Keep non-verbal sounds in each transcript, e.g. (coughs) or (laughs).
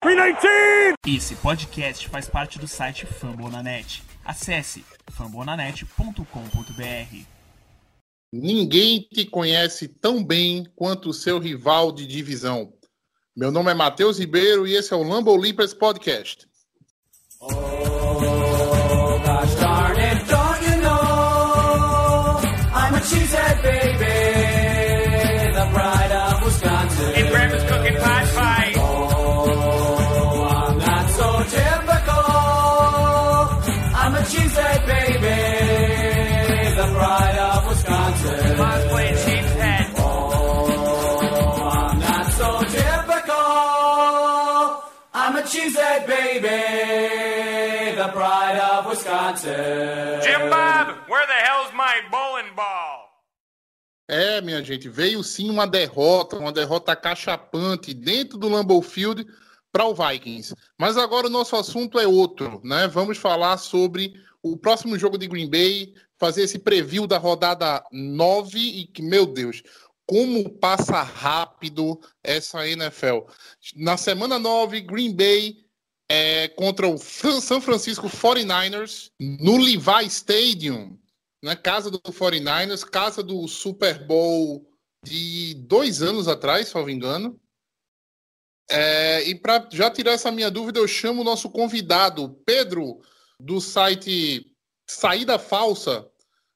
319! Esse podcast faz parte do site Fambonanet. Acesse fambonanet.com.br. Ninguém te conhece tão bem quanto o seu rival de divisão. Meu nome é Matheus Ribeiro e esse é o Lambo Leapers Podcast. Oh, gosh darn it, don't you know? I'm a Jim Bob, where the hell's my bowling ball? É, minha gente, veio sim uma derrota, uma derrota cachapante dentro do Lambeau Field para o Vikings. Mas agora o nosso assunto é outro, né? Vamos falar sobre o próximo jogo de Green Bay, fazer esse preview da rodada 9 e que, meu Deus, como passa rápido essa NFL. Na semana 9, Green Bay é, contra o San Francisco 49ers no Levi Stadium né? Casa do 49ers, casa do Super Bowl de dois anos atrás, se não me engano. É, e para já tirar essa minha dúvida, eu chamo o nosso convidado, Pedro, do site Saída Falsa,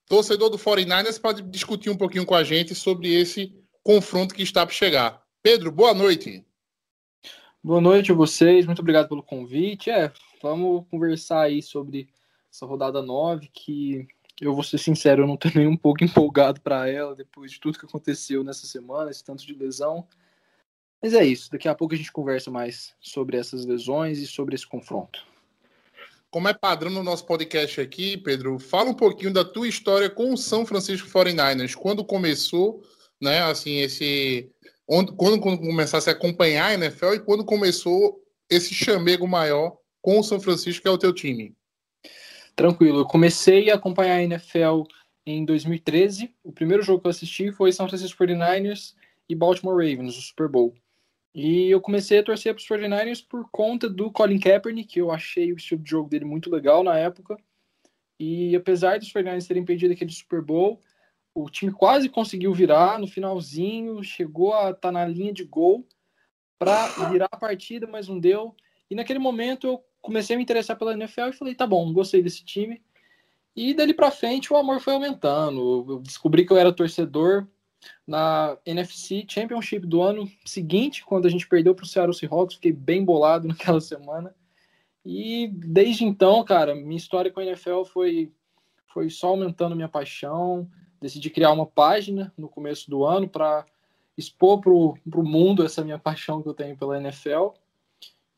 torcedor do 49ers, para discutir um pouquinho com a gente sobre esse confronto que está para chegar. Pedro, boa noite. Boa noite a vocês, muito obrigado pelo convite. É, vamos conversar aí sobre essa rodada 9, que eu vou ser sincero, eu não tô (laughs) nem um pouco empolgado para ela depois de tudo que aconteceu nessa semana, esse tanto de lesão. Mas é isso, daqui a pouco a gente conversa mais sobre essas lesões e sobre esse confronto. Como é padrão no nosso podcast aqui, Pedro, fala um pouquinho da tua história com o São Francisco 49ers. Quando começou, né, assim, esse... Onde, quando, quando começasse a acompanhar a NFL e quando começou esse chamego maior com o São Francisco, que é o teu time. Tranquilo, eu comecei a acompanhar a NFL em 2013. O primeiro jogo que eu assisti foi São Francisco 49ers e Baltimore Ravens, o Super Bowl. E eu comecei a torcer para os 49ers por conta do Colin Kaepernick, que eu achei o estilo de jogo dele muito legal na época. E apesar dos 49ers terem perdido aquele Super Bowl, o time quase conseguiu virar no finalzinho, chegou a estar tá na linha de gol para virar a partida, mas não deu. E naquele momento eu comecei a me interessar pela NFL e falei, tá bom, gostei desse time. E dali para frente o amor foi aumentando. Eu descobri que eu era torcedor na NFC Championship do ano seguinte, quando a gente perdeu para o Seattle Seahawks, fiquei bem bolado (laughs) naquela semana. E desde então, cara, minha história com a NFL foi, foi só aumentando minha paixão. Decidi criar uma página no começo do ano para expor para o mundo essa minha paixão que eu tenho pela NFL.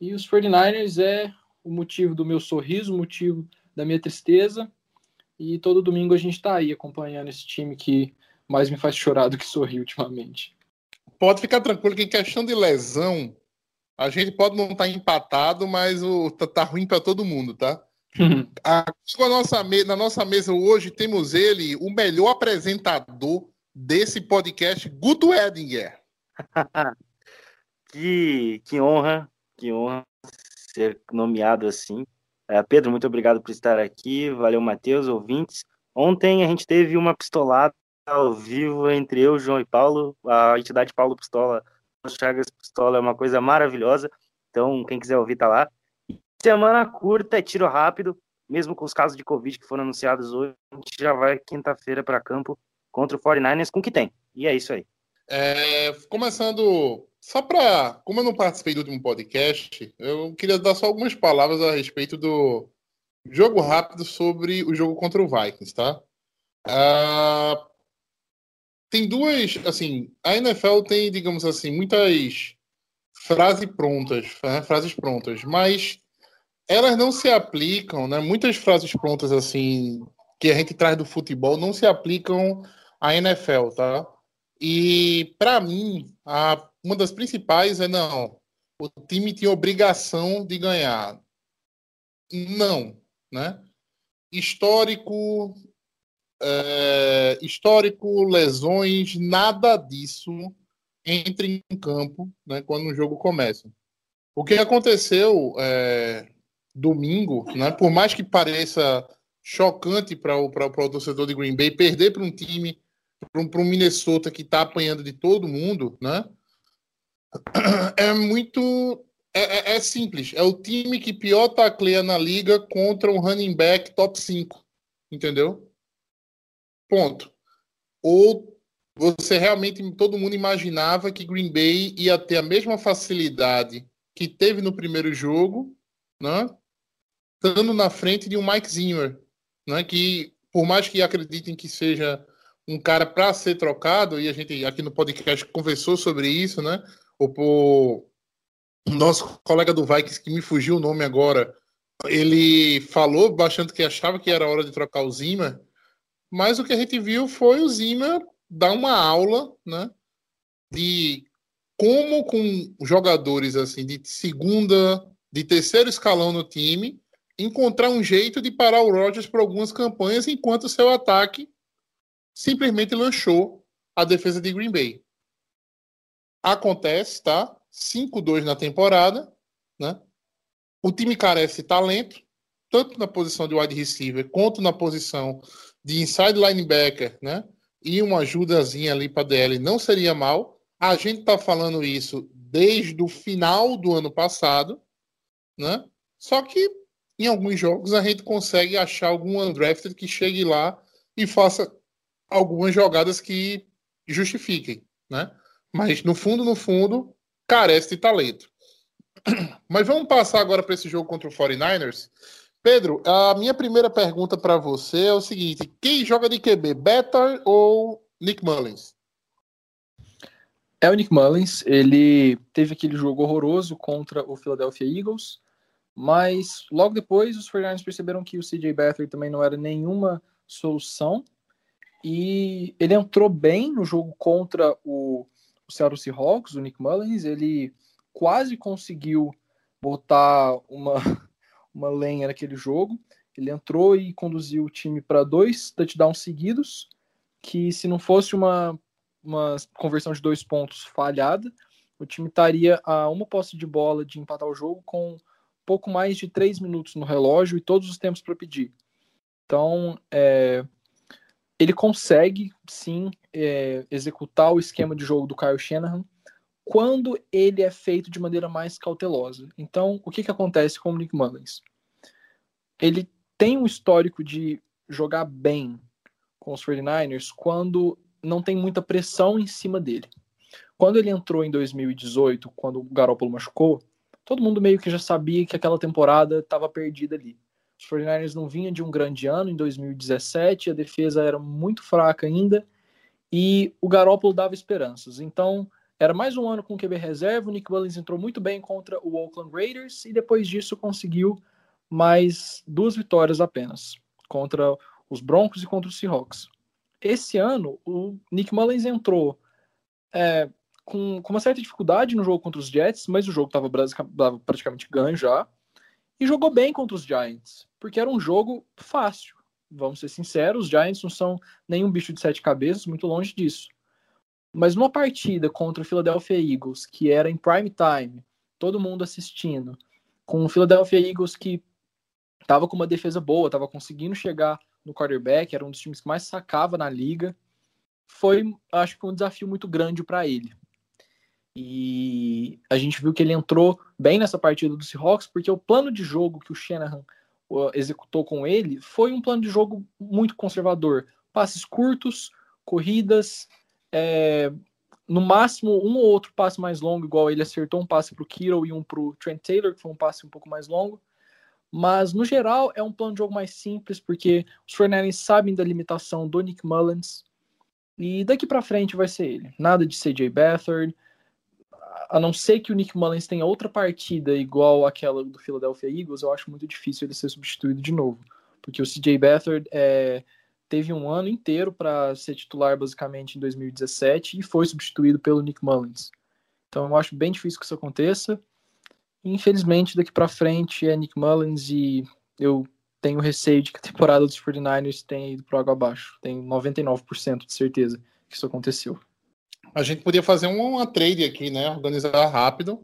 E os 49ers é o motivo do meu sorriso, o motivo da minha tristeza. E todo domingo a gente está aí acompanhando esse time que mais me faz chorar do que sorrir ultimamente. Pode ficar tranquilo que em questão de lesão, a gente pode não estar tá empatado, mas o tá, tá ruim para todo mundo, tá? Aqui na nossa, na nossa mesa hoje temos ele, o melhor apresentador desse podcast, Guto Edinger. (laughs) que, que honra, que honra ser nomeado assim. É, Pedro, muito obrigado por estar aqui. Valeu, Matheus, ouvintes. Ontem a gente teve uma pistolada ao vivo entre eu, João e Paulo. A entidade Paulo Pistola, Chagas Pistola é uma coisa maravilhosa. Então, quem quiser ouvir, tá lá. Semana curta, é tiro rápido. Mesmo com os casos de Covid que foram anunciados hoje, a gente já vai quinta-feira para campo contra o 49ers com o que tem. E é isso aí. É, começando, só para. Como eu não participei do último podcast, eu queria dar só algumas palavras a respeito do jogo rápido sobre o jogo contra o Vikings, tá? Uh, tem duas. Assim, a NFL tem, digamos assim, muitas frases prontas, né, frases prontas, mas elas não se aplicam, né? Muitas frases prontas assim que a gente traz do futebol não se aplicam à NFL, tá? E para mim, a, uma das principais é não, o time tinha obrigação de ganhar. Não, né? Histórico, é, histórico, lesões, nada disso entra em campo, né? Quando o jogo começa. O que aconteceu é, domingo, né, por mais que pareça chocante para o, pra, o torcedor de Green Bay perder para um time, para um, um Minnesota que está apanhando de todo mundo, né? (clears throat) É muito. É, é, é, simples. É o time que pior tacleia na liga contra um running back top 5. Entendeu? Ponto. Ou você realmente, todo mundo imaginava que Green Bay ia ter a mesma facilidade que teve no primeiro jogo, né? Estando na frente de um Mike Zimmer, né? Que por mais que acreditem que seja um cara para ser trocado, e a gente aqui no podcast conversou sobre isso, né? O, nosso colega do Vikings, que me fugiu o nome agora, ele falou bastante que achava que era hora de trocar o Zimmer, mas o que a gente viu foi o Zimmer dar uma aula, né? De como com jogadores assim de segunda, de terceiro escalão no time, encontrar um jeito de parar o Rodgers por algumas campanhas, enquanto seu ataque simplesmente lanchou a defesa de Green Bay. Acontece, tá? 5-2 na temporada, né? O time carece de talento, tanto na posição de wide receiver quanto na posição de inside linebacker, né? E uma ajudazinha ali para DL não seria mal. A gente tá falando isso desde o final do ano passado, né? Só que em alguns jogos a gente consegue achar algum undrafted que chegue lá e faça algumas jogadas que justifiquem, né? Mas no fundo, no fundo, carece de talento. (clears throat) Mas vamos passar agora para esse jogo contra o 49ers. Pedro, a minha primeira pergunta para você é o seguinte: quem joga de QB, Better ou Nick Mullins? É o Nick Mullins. Ele teve aquele jogo horroroso contra o Philadelphia Eagles, mas logo depois os 49ers perceberam que o CJ Beathard também não era nenhuma solução e ele entrou bem no jogo contra o, o Seattle Seahawks, o Nick Mullins. Ele quase conseguiu botar uma, (laughs) uma lenha naquele jogo. Ele entrou e conduziu o time para dois touchdowns seguidos, que se não fosse uma, uma conversão de dois pontos falhada, o time estaria a uma posse de bola de empatar o jogo com pouco mais de três minutos no relógio e todos os tempos para pedir. Então, é, ele consegue sim é, executar o esquema de jogo do Kyle Shanahan quando ele é feito de maneira mais cautelosa. Então, o que, que acontece com o Nick Mullins? Ele tem um histórico de jogar bem com os 49ers quando não tem muita pressão em cima dele. Quando ele entrou em 2018, quando o Garoppolo machucou, todo mundo meio que já sabia que aquela temporada estava perdida ali. Os 49ers não vinham de um grande ano em 2017, a defesa era muito fraca ainda, e o Garoppolo dava esperanças. Então, era mais um ano com QB reserva, o Nick Mullins entrou muito bem contra o Oakland Raiders e depois disso conseguiu mais duas vitórias apenas contra os Broncos e contra os Seahawks. Esse ano, o Nick Mullins entrou é, com, com, uma certa dificuldade no jogo contra os Jets, mas o jogo estava praticamente ganho já. E jogou bem contra os Giants, porque era um jogo fácil. Vamos ser sinceros, os Giants não são nenhum bicho de sete cabeças, muito longe disso. Mas numa partida contra o Philadelphia Eagles, que era em prime time, todo mundo assistindo, com o Philadelphia Eagles que estava com uma defesa boa, estava conseguindo chegar no quarterback, era um dos times que mais sacava na liga, foi, acho que, um desafio muito grande para ele. E a gente viu que ele entrou bem nessa partida do Seahawks, porque o plano de jogo que o Shanahan executou com ele foi um plano de jogo muito conservador. Passes curtos, corridas, é, no máximo um ou outro passe mais longo, igual ele acertou um passe para o Kittle e um para o Trent Taylor, que foi um passe um pouco mais longo. Mas, no geral, é um plano de jogo mais simples, porque os 49 sabem da limitação do Nick Mullins. E daqui para frente vai ser ele. Nada de CJ Beathard. A não ser que o Nick Mullins tenha outra partida igual aquela do Philadelphia Eagles, eu acho muito difícil ele ser substituído de novo. Porque o CJ Beathard é, teve um ano inteiro para ser titular basicamente em 2017 e foi substituído pelo Nick Mullins. Então eu acho bem difícil que isso aconteça. Infelizmente, daqui para frente é Nick Mullins e eu tenho receio de que a temporada dos 49ers tenha ido para água abaixo. Tenho 99% de certeza que isso aconteceu. A gente podia fazer uma trade aqui, né? Organizar rápido.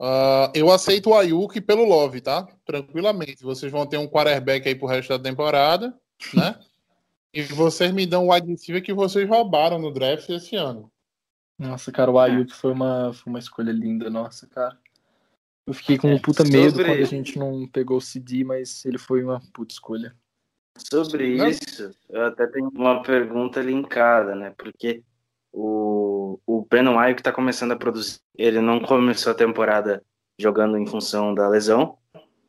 Ah, eu aceito o Ayuk pelo Love, tá? Tranquilamente. Vocês vão ter um quarterback aí pro resto da temporada, né? e vocês me dão o wide receiver que vocês roubaram no draft esse ano. Nossa, cara, o Ayuk foi uma, foi uma escolha linda, nossa, cara. Eu fiquei com um puta medo sobre- quando a gente não pegou o CD, mas ele foi uma puta escolha. Sobre Não. isso, eu até tenho uma pergunta linkada, né? Porque o, o Brandon Ayuk está começando a produzir. Ele não começou a temporada jogando em função da lesão.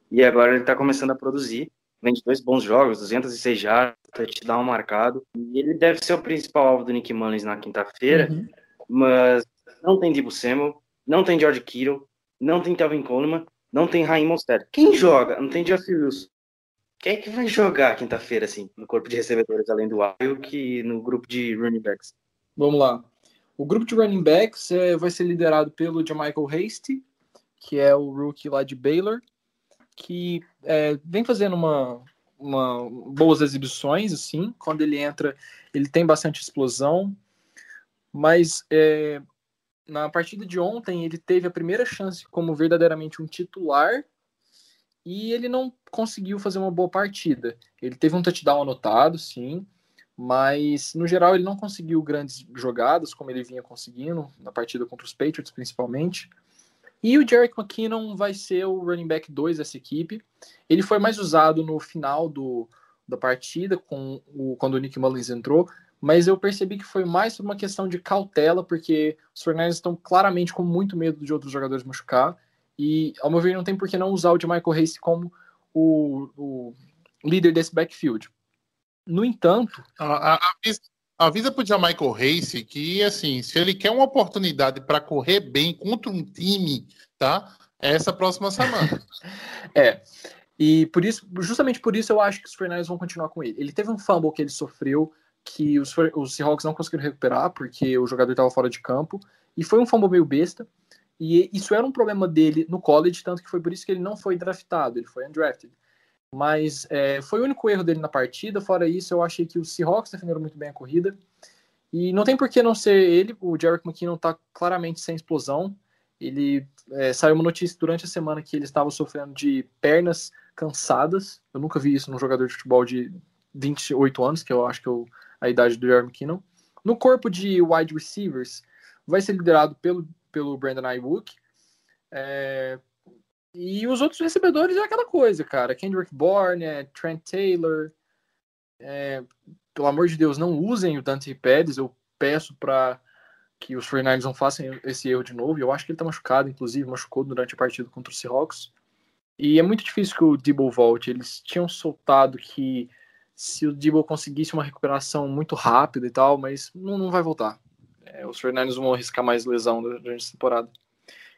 E agora ele está começando a produzir. Vem de dois bons jogos, 206 jardas, touchdown marcado. E ele deve ser o principal alvo do Nick Mullins na quinta-feira. Uhum. Mas não tem Debo Samuel, não tem George Kittle, não tem Calvin Coleman, não tem Raheem Mostert. Quem joga? Não tem Jeff Wilson. Quem é que vai jogar quinta-feira, assim, no corpo de recebedores, além do Ayuk e no grupo de running backs? Vamos lá. O grupo de running backs é, vai ser liderado pelo Jamichael Hasty, que é o rookie lá de Baylor, que é, vem fazendo uma, uma boas exibições, assim. Quando ele entra, ele tem bastante explosão, mas é, na partida de ontem ele teve a primeira chance como verdadeiramente um titular e ele não conseguiu fazer uma boa partida. Ele teve um touchdown anotado, sim, mas no geral ele não conseguiu grandes jogadas como ele vinha conseguindo na partida contra os Patriots principalmente. E o Jerick McKinnon vai ser o running back 2 dessa equipe. Ele foi mais usado no final do, da partida com o, quando o Nick Mullins entrou, mas eu percebi que foi mais por uma questão de cautela, porque os 49ers estão claramente com muito medo de outros jogadores machucar. E, ao meu ver, não tem por que não usar o Michael Hayes como o, o líder desse backfield. No entanto, A- a- Avisa, avisa pro Jamaica Race que, assim, se ele quer uma oportunidade para correr bem contra um time, tá? É essa próxima semana. (laughs) É. E por isso, justamente por isso eu acho que os 49ers vão continuar com ele. Ele teve um fumble que ele sofreu que os, os Seahawks não conseguiram recuperar porque o jogador estava fora de campo e foi um fumble meio besta. E isso era um problema dele no college, tanto que foi por isso que ele não foi draftado, ele foi undrafted. Mas é, foi o único erro dele na partida. Fora isso, eu achei que os Seahawks defenderam muito bem a corrida. E não tem por que não ser ele. O Jarek McKinnon está claramente sem explosão. Ele é, saiu uma notícia durante a semana que ele estava sofrendo de pernas cansadas. Eu nunca vi isso num jogador de futebol de 28 anos, que eu acho que é a idade do Jarek McKinnon. No corpo de wide receivers, vai ser liderado pelo, pelo Brandon Ayuk. É, e os outros recebedores é aquela coisa, cara. Kendrick Bourne, Trent Taylor. é, pelo amor de Deus, não usem o Dante Pérez. Eu peço para que os 49ers não façam esse erro de novo. Eu acho que ele tá machucado, inclusive, machucou durante a partida contra o Seahawks. E é muito difícil que o Debo volte. Eles tinham soltado que se o Debo conseguisse uma recuperação muito rápida e tal, mas não, não vai voltar. É, os 49ers vão arriscar mais lesão durante a temporada.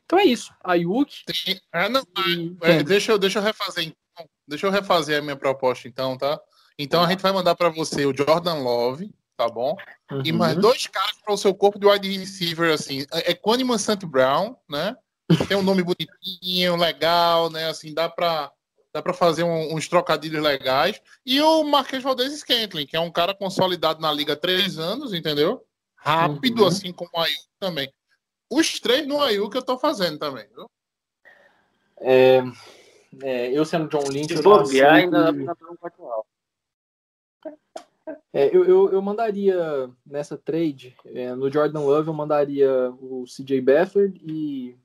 Então é isso. Ayuk Tem- ah, não, e é, deixa, eu, deixa eu refazer então. Deixa eu refazer a minha proposta então, tá? Então a gente vai mandar para você o Jordan Love, tá bom? E Uhum. mais dois caras para o seu corpo de wide receiver, assim. É Quaniman Sant Brown, né? Tem um nome bonitinho, legal, né? Assim, dá para dá para fazer um- uns trocadilhos legais. E o Marquês Valdez Scantling, que é um cara consolidado na liga há três anos, entendeu? Rápido, Uhum. assim como o Ayuk também. Os três no Ayuk eu tô fazendo também, viu? É, é, eu sendo John Lynch, Se eu não bobear, ainda dá pra um quarto alto. É, eu, eu, eu mandaria nessa trade, é, no Jordan Love, eu mandaria o CJ Beathard e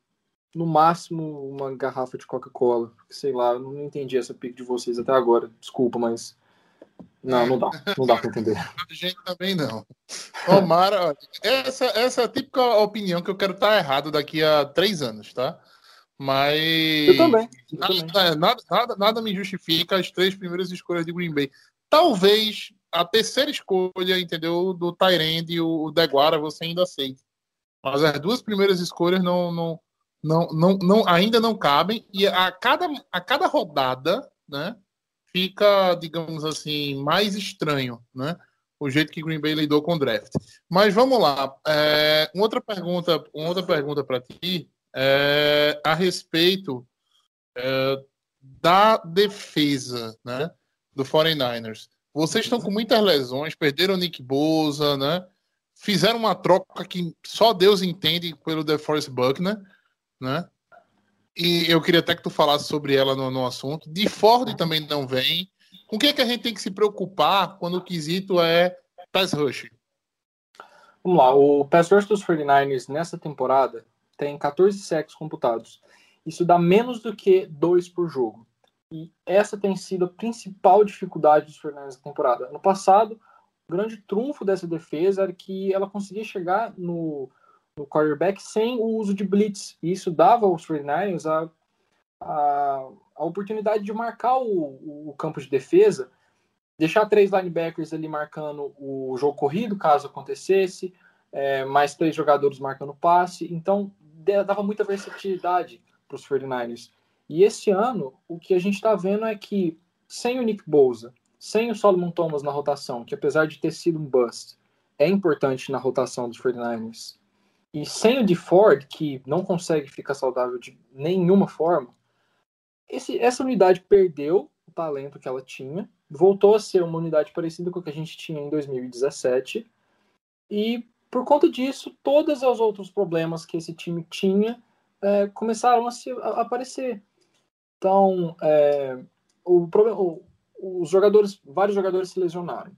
no máximo uma garrafa de Coca-Cola. Sei lá, eu não entendi essa pick de vocês até agora. Desculpa, mas. Não, não dá. Não dá pra entender. (laughs) A gente também não. Omar, ó, essa, essa é a típica opinião que eu quero estar errado daqui a três anos, tá? Mas. Eu também. Eu também. Nada, nada, nada, nada me justifica as três primeiras escolhas de Green Bay. Talvez a terceira escolha, entendeu? Do Tyrande e o Deguara você ainda aceita. Mas as duas primeiras escolhas não, não, não, não, não, ainda não cabem. E a cada, a cada rodada, né? Fica, digamos assim, mais estranho, né? O jeito que Green Bay lidou com o draft. Mas vamos lá. É, uma outra pergunta, uma outra pergunta para ti é, a respeito é, da defesa, né? Do 49ers. Vocês estão com muitas lesões, perderam o Nick Bosa, né? Fizeram uma troca que só Deus entende pelo DeForest Buckner, né? E eu queria até que tu falasse sobre ela no, no assunto. De Ford também não vem. Com o que, é que a gente tem que se preocupar quando o quesito é pass rush? Vamos lá, o pass rush dos 49ers nessa temporada tem 14 sacks computados. Isso dá menos do que dois por jogo. E essa tem sido a principal dificuldade dos 49ers nessa temporada. No passado, o grande trunfo dessa defesa era que ela conseguia chegar no, no quarterback sem o uso de blitz. E isso dava aos 49ers a, a, a oportunidade de marcar o, o campo de defesa deixar três linebackers ali marcando o jogo corrido, caso acontecesse, é, mais três jogadores marcando passe. Então, dava muita versatilidade para os 49ers. E esse ano, o que a gente está vendo é que, sem o Nick Bosa, sem o Solomon Thomas na rotação, que apesar de ter sido um bust, é importante na rotação dos 49ers, e sem o de Ford, que não consegue ficar saudável de nenhuma forma, esse, essa unidade perdeu o talento que ela tinha, voltou a ser uma unidade parecida com a que a gente tinha em 2017. E por conta disso, todos os outros problemas que esse time tinha é, começaram a, se, a aparecer. Então, é, o o, os jogadores, vários jogadores se lesionaram.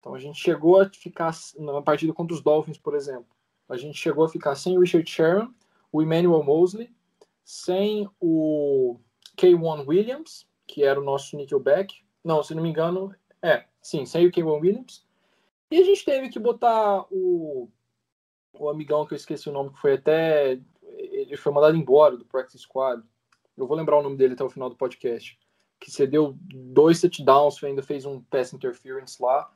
Então a gente chegou a ficar na partida contra os Dolphins, por exemplo. A gente chegou a ficar sem o Richard Sherman, o Emmanuel Mosley, sem o K1 Williams, que era o nosso nickelback, não, se não me engano, é, sim, sem o Kevin Williams. E a gente teve que botar o, o amigão que eu esqueci o nome, que foi até. Ele foi mandado embora do Practice Squad. Eu vou lembrar o nome dele até o final do podcast. Que cedeu dois touchdowns, ainda fez um pass interference lá.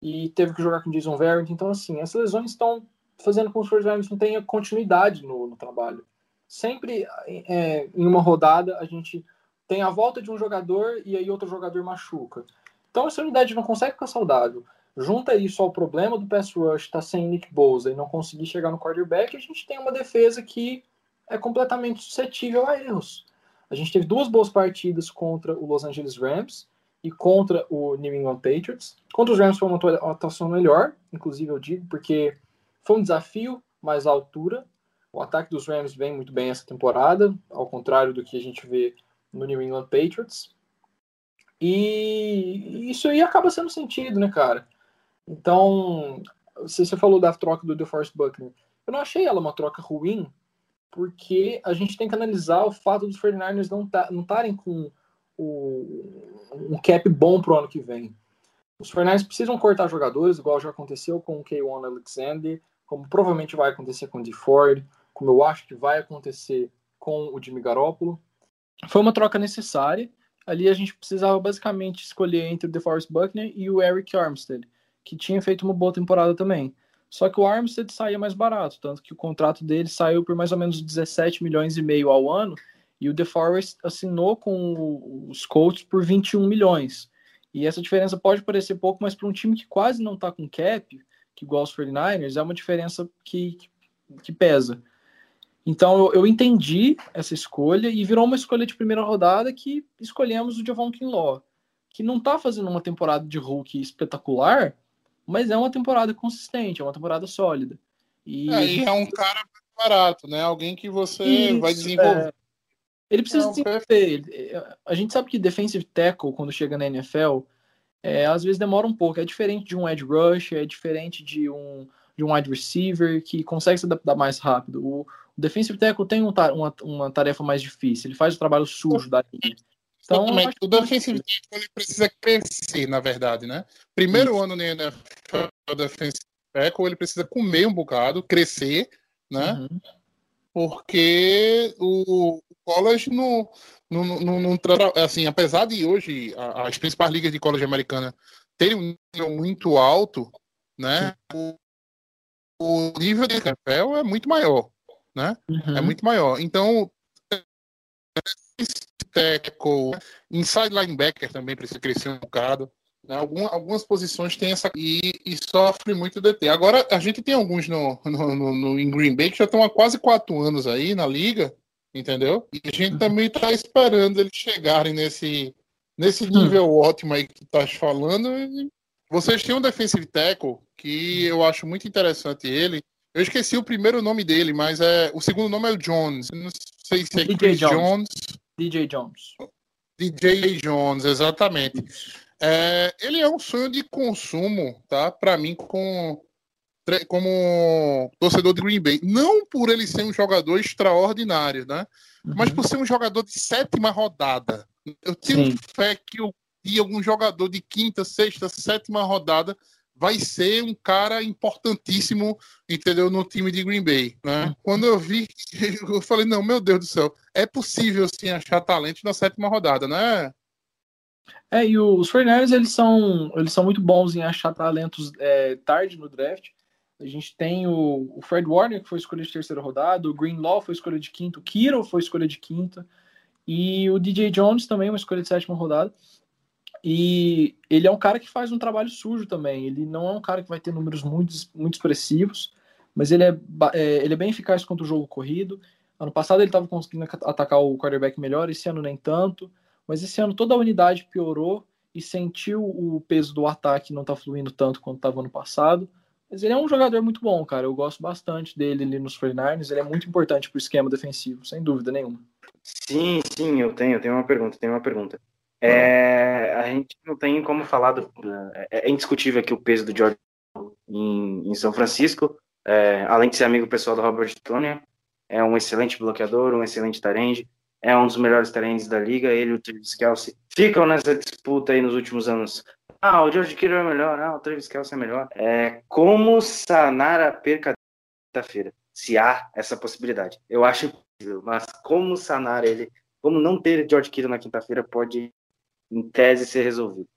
E teve que jogar com Jason Verrett. Então, assim, essas lesões estão fazendo com que os 49 não tenha continuidade no, no trabalho. Sempre é, em uma rodada a gente tem a volta de um jogador e aí outro jogador machuca. Então essa unidade não consegue ficar saudável. Junta isso ao problema do pass rush estar tá sem Nick Bosa e não conseguir chegar no quarterback, a gente tem uma defesa que é completamente suscetível a erros. A gente teve duas boas partidas contra o Los Angeles Rams e contra o New England Patriots. Contra os Rams foi uma atuação melhor, inclusive eu digo, porque foi um desafio mais à altura. O ataque dos Rams vem muito bem essa temporada, ao contrário do que a gente vê no New England Patriots. E isso aí acaba sendo sentido, né, cara? Então, você falou da troca do DeForest Buckner, eu não achei ela uma troca ruim, porque a gente tem que analisar o fato dos 49ers não tá, estarem com o, um cap bom pro ano que vem. Os 49ers precisam cortar jogadores, igual já aconteceu com o K1 Alexander, como provavelmente vai acontecer com o DeFord, como eu acho que vai acontecer com o Jimmy Garoppolo. Foi uma troca necessária. Ali a gente precisava basicamente escolher entre o DeForest Buckner e o Eric Armstead, que tinha feito uma boa temporada também. Só que o Armstead saía mais barato, tanto que o contrato dele saiu por mais ou menos 17 milhões e meio ao ano, e o DeForest assinou com os Colts por 21 milhões. E essa diferença pode parecer pouco, mas para um time que quase não está com cap, que igual os 49ers, é uma diferença que, que pesa. Então eu, eu, entendi essa escolha e virou uma escolha de primeira rodada que escolhemos o Javon Kinlaw, que não está fazendo uma temporada de Hulk espetacular, mas é uma temporada consistente, é uma temporada sólida. E é, é um cara barato, né? Alguém que você Isso, vai desenvolver. É. Ele precisa não, desenvolver. A gente sabe que defensive tackle, quando chega na NFL, é, às vezes demora um pouco. É diferente de um edge rush, é diferente de um, de um wide receiver que consegue se adaptar mais rápido. O, o defensive tackle tem um, uma, uma tarefa mais difícil, ele faz o trabalho sujo da linha. Então, o defensive tackle ele precisa crescer, na verdade, né? Primeiro Isso. ano na NFL, o defensive tackle ele precisa comer um bocado, crescer, né? Uhum. Porque o college não, não, não, não, assim, apesar de hoje as principais ligas de college americana terem um nível muito alto, né? O, o nível de NFL é muito maior né? Uhum. É muito maior. Então, tackle, inside linebacker também precisa crescer um bocado. Né? algumas posições tem essa e, e, sofre muito DT. Agora, a gente tem alguns no, no, no, no, em Green Bay que já estão há quase quatro anos aí na liga, entendeu? E a gente uhum. também está esperando eles chegarem nesse, nesse uhum. nível uhum. ótimo aí que tu estás falando. Vocês têm um defensive tackle que eu acho muito interessante ele, Eu esqueci o primeiro nome dele, mas é o segundo nome é o Jones. Não sei se é DJ Chris Jones. Jones. DJ Jones. DJ Jones, exatamente. É, ele é um sonho de consumo, tá? Para mim, com, como torcedor de Green Bay. Não por ele ser um jogador extraordinário, né? Mas Uhum. por ser um jogador de sétima rodada. Eu tenho Sim. fé que o- que algum jogador de quinta, sexta, sétima rodada vai ser um cara importantíssimo, entendeu, no time de Green Bay, né? Quando eu vi, (laughs) eu falei, não, meu Deus do céu, é possível sim achar talento na sétima rodada, né? É, e os 49ers, eles são, eles são muito bons em achar talentos é, tarde no draft. A gente tem o, o Fred Warner, que foi escolha de terceira rodada, o Greenlaw foi escolha de quinta, o Kiro foi escolha de quinta, e o DJ Jones também, uma escolha de sétima rodada. E ele é um cara que faz um trabalho sujo também. Ele não é um cara que vai ter números muito, muito expressivos, mas ele é, é, ele é bem eficaz contra o jogo corrido. Ano passado ele estava conseguindo aca- atacar o quarterback melhor, esse ano nem tanto. Mas esse ano toda a unidade piorou e sentiu o peso do ataque não tá fluindo tanto quanto estava ano passado. Mas ele é um jogador muito bom, cara. Eu gosto bastante dele ali nos 49ers. Ele é muito importante pro esquema defensivo, sem dúvida nenhuma. Sim, sim, eu tenho, eu tenho uma pergunta, tenho uma pergunta. É, a gente não tem como falar do. É, é indiscutível aqui o peso do George em, em São Francisco, é, além de ser amigo pessoal do Robert Tony, é um excelente bloqueador, um excelente tarende, é um dos melhores tarendes da liga, ele e o Travis Kelsey ficam nessa disputa aí nos últimos anos. Ah, o George Kittle é melhor, ah, o Travis Kelsey é melhor. É, como sanar a perca da feira? Se há essa possibilidade. Eu acho impossível, mas como sanar ele, como não ter George Kittle na quinta-feira pode, em tese, ser resolvido.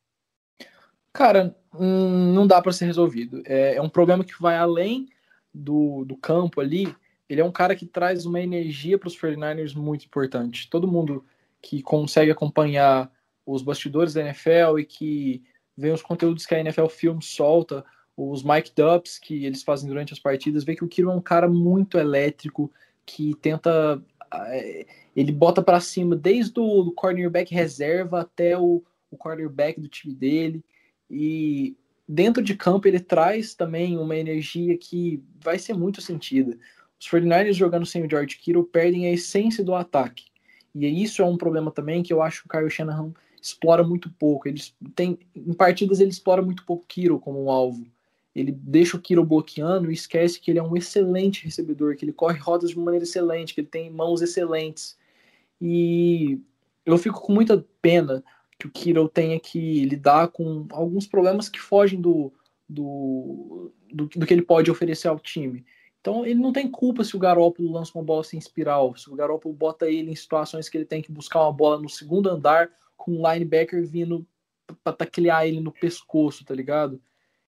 Cara, hum, não dá para ser resolvido. É, é um problema que vai além do, do campo ali. Ele é um cara que traz uma energia para os 49ers muito importante. Todo mundo que consegue acompanhar os bastidores da NFL e que vê os conteúdos que a NFL Film solta, os mic ups que eles fazem durante as partidas, vê que o Kiro é um cara muito elétrico, que tenta. eh, Ele bota para cima desde o cornerback reserva até o, o quarterback do time dele. E dentro de campo ele traz também uma energia que vai ser muito sentida. Os 49ers jogando sem o George Kittle perdem a essência do ataque. E isso é um problema também que eu acho que o Kyle Shanahan explora muito pouco. Eles tem, em partidas ele explora muito pouco o Kittle como um alvo. Ele deixa o Kittle bloqueando e esquece que ele é um excelente recebedor, que ele corre rodas de maneira excelente, que ele tem mãos excelentes. E eu fico com muita pena que o Kittle tenha que lidar com alguns problemas que fogem do, do, do, do que ele pode oferecer ao time. Então ele não tem culpa se o Garoppolo lança uma bola sem espiral, se o Garoppolo bota ele em situações que ele tem que buscar uma bola no segundo andar com um linebacker vindo para taclear ele no pescoço, tá ligado?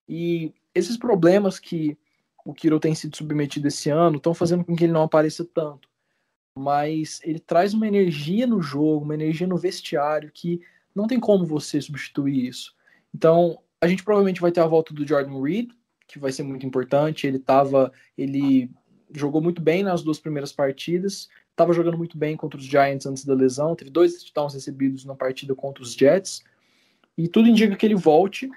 E esses problemas que o Kiro tem sido submetido esse ano estão fazendo com que ele não apareça tanto. Mas ele traz uma energia no jogo, uma energia no vestiário que não tem como você substituir isso. Então, a gente provavelmente vai ter a volta do Jordan Reed, que vai ser muito importante. Ele tava, ele jogou muito bem nas duas primeiras partidas, estava jogando muito bem contra os Giants antes da lesão, teve dois touchdowns recebidos na partida contra os Jets, e tudo indica que ele volte.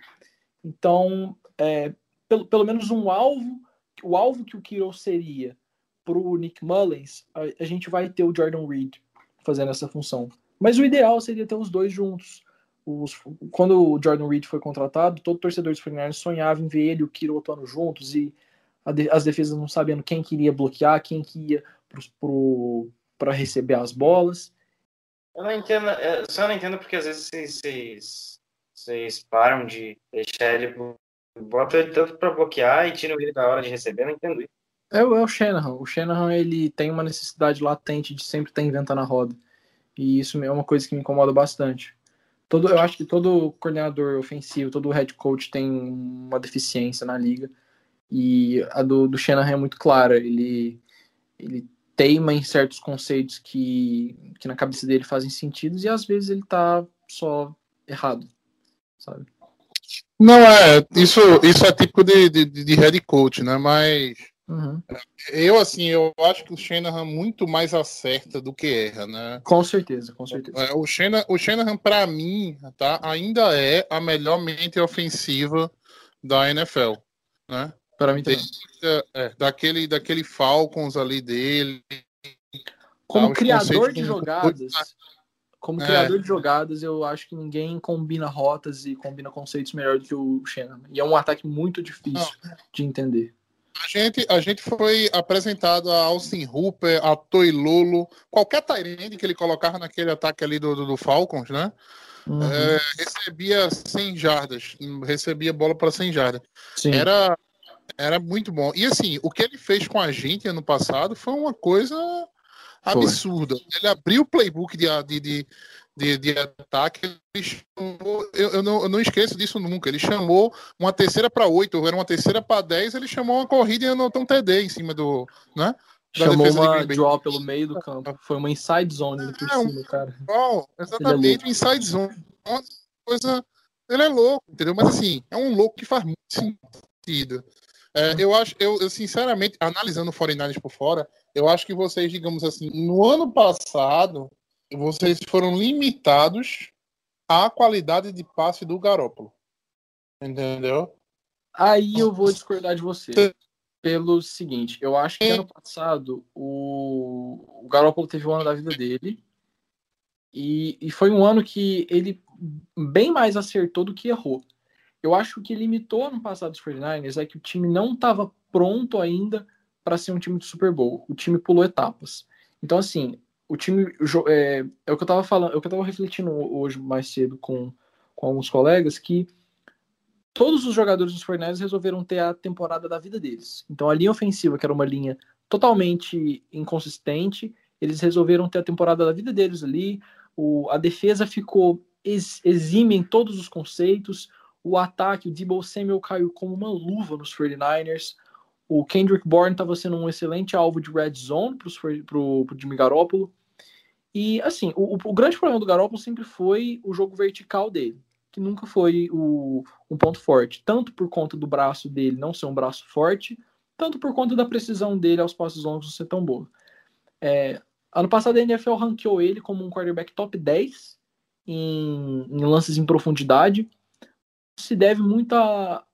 Então, é, pelo, pelo menos um alvo, o alvo que o Kiro seria para o Nick Mullins, a, a gente vai ter o Jordan Reed fazendo essa função. Mas o ideal seria ter os dois juntos. Os, quando o Jordan Reed foi contratado, todo torcedor dos 49 sonhava em ver ele e o Kiro atuando juntos e de, as defesas não sabendo quem queria bloquear, quem que ia para receber as bolas. Eu não entendo, eu só não entendo porque às vezes vocês, vocês, param de deixar ele, bota ele tanto para bloquear e tiram ele da hora de receber, eu não entendo isso. É, o- é o Shanahan. O Shanahan ele tem uma necessidade latente de sempre estar inventando a roda. E isso é uma coisa que me incomoda bastante. Todo, eu acho que todo coordenador ofensivo, todo head coach tem uma deficiência na liga. E a do, do Shanahan é muito clara. Ele, ele teima em certos conceitos que, que na cabeça dele fazem sentido e às vezes ele tá só errado, sabe? Não, é, isso, isso é típico de, de, de head coach, né? Mas Uhum. eu, assim, eu acho que o Shanahan muito mais acerta do que erra, né? Com certeza, com certeza. É, O Shanahan, o Shanahan para mim, tá, ainda é a melhor mente ofensiva da NFL, né? Para mim também. Desde, é, daquele, daquele Falcons ali dele. Como os criador de jogadas, como É. criador de jogadas, eu acho que ninguém combina rotas e combina conceitos melhor do que o Shannon. E é um ataque muito difícil de entender. A gente, a gente foi apresentado a Austin Hooper, a Toilolo, qualquer Tyrande que ele colocava naquele ataque ali do, do, do Falcons, né? Uhum. É, recebia 100 jardas, recebia bola para 100 jardas. Sim. Era, era muito bom. E assim, o que ele fez com a gente ano passado foi uma coisa Foi. absurda. Ele abriu o playbook de, de, de, de, de ataque. Ele chamou, eu, eu, não, eu não esqueço disso nunca. Ele chamou uma terceira para oito, era uma terceira para dez. Ele chamou uma corrida e anotou um TD em cima do. Né? da Chamou uma draw pelo meio do campo. Foi uma inside zone ali por É, cima, cara. Bom, exatamente, o inside zone. Uma coisa. Ele é louco, entendeu? Mas assim, é um louco que faz muito sentido. É, eu acho, eu, eu, sinceramente, analisando o 49ers por fora, eu acho que vocês, digamos assim, no ano passado, vocês foram limitados à qualidade de passe do Garópolo. Entendeu? Aí eu vou discordar de você. Pelo seguinte, eu acho que ano passado o, o Garoppolo teve o ano da vida dele. E, e foi um ano que ele bem mais acertou do que errou. Eu acho que o que limitou ano passado os 49ers é que o time não estava pronto ainda para ser um time de Super Bowl. O time pulou etapas. Então, assim, o time. É, é o que eu estava falando, é o que eu estava refletindo hoje mais cedo com, com alguns colegas, que todos os jogadores dos 49ers resolveram ter a temporada da vida deles. Então a linha ofensiva, que era uma linha totalmente inconsistente, eles resolveram ter a temporada da vida deles ali. O, a defesa ficou ex, exime em todos os conceitos. O ataque, o Debo Samuel caiu como uma luva nos 49ers. O Kendrick Bourne estava sendo um excelente alvo de red zone para o Jimmy Garoppolo. E, assim, o, o grande problema do Garoppolo sempre foi o jogo vertical dele, que nunca foi o, um ponto forte, tanto por conta do braço dele não ser um braço forte, tanto por conta da precisão dele aos passos longos não ser tão boa. É, ano passado a NFL ranqueou ele como um quarterback top 10 em, em lances em profundidade. Se deve muito a,